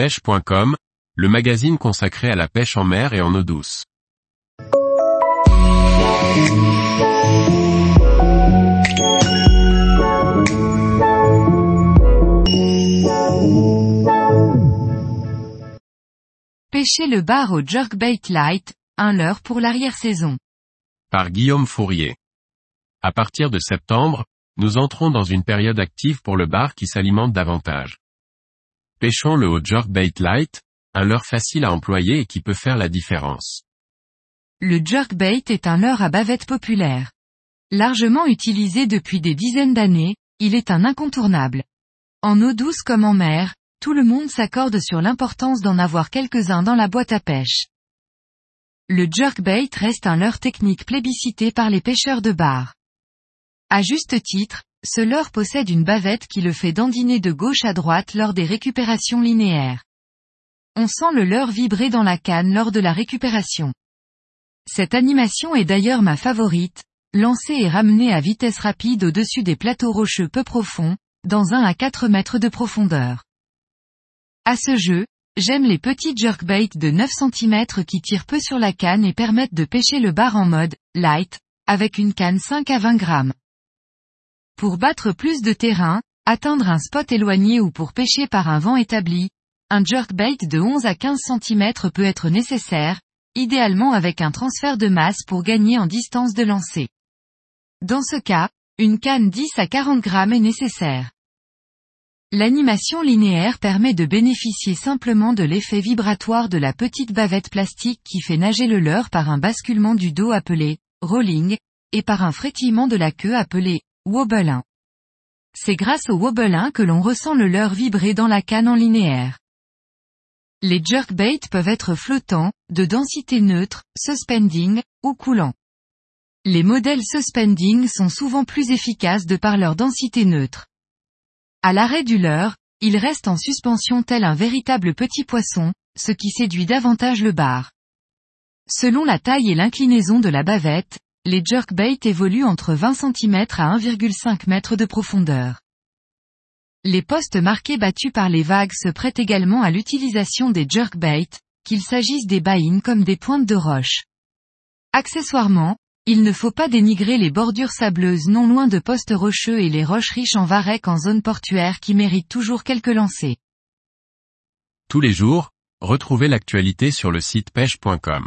pêche.com, le magazine consacré à la pêche en mer et en eau douce. Pêcher le bar au jerkbait light, un leurre pour l'arrière-saison. Par Guillaume Fourier. À partir de septembre, nous entrons dans une période active pour le bar qui s'alimente davantage. Pêchons le haut jerkbait light, un leurre facile à employer et qui peut faire la différence. Le jerkbait est un leurre à bavette populaire. Largement utilisé depuis des dizaines d'années, il est un incontournable. En eau douce comme en mer, tout le monde s'accorde sur l'importance d'en avoir quelques-uns dans la boîte à pêche. Le jerkbait reste un leurre technique plébiscité par les pêcheurs de bar. À juste titre, ce leurre possède une bavette qui le fait dandiner de gauche à droite lors des récupérations linéaires. On sent le leurre vibrer dans la canne lors de la récupération. Cette animation est d'ailleurs ma favorite, lancer et ramener à vitesse rapide au-dessus des plateaux rocheux peu profonds, dans 1 à 4 mètres de profondeur. À ce jeu, j'aime les petits jerkbaits de 9 cm qui tirent peu sur la canne et permettent de pêcher le bar en mode light, avec une canne 5 à 20 grammes. Pour battre plus de terrain, atteindre un spot éloigné ou pour pêcher par un vent établi, un jerkbait de 11 à 15 cm peut être nécessaire, idéalement avec un transfert de masse pour gagner en distance de lancer. Dans ce cas, une canne 10 à 40 grammes est nécessaire. L'animation linéaire permet de bénéficier simplement de l'effet vibratoire de la petite bavette plastique qui fait nager le leurre par un basculement du dos appelé rolling, et par un frétillement de la queue appelé wobbelin. C'est grâce au wobbelin que l'on ressent le leurre vibrer dans la canne en linéaire. Les jerkbaits peuvent être flottants, de densité neutre, suspending, ou coulants. Les modèles suspending sont souvent plus efficaces de par leur densité neutre. À l'arrêt du leurre, il reste en suspension tel un véritable petit poisson, ce qui séduit davantage le bar. Selon la taille et l'inclinaison de la bavette, les jerkbaits évoluent entre 20 cm à 1,5 m de profondeur. Les postes marqués battus par les vagues se prêtent également à l'utilisation des jerkbaits, qu'il s'agisse des baïnes comme des pointes de roche. Accessoirement, il ne faut pas dénigrer les bordures sableuses non loin de postes rocheux et les roches riches en varech en zone portuaire qui méritent toujours quelques lancers. Tous les jours, retrouvez l'actualité sur le site pêche.com.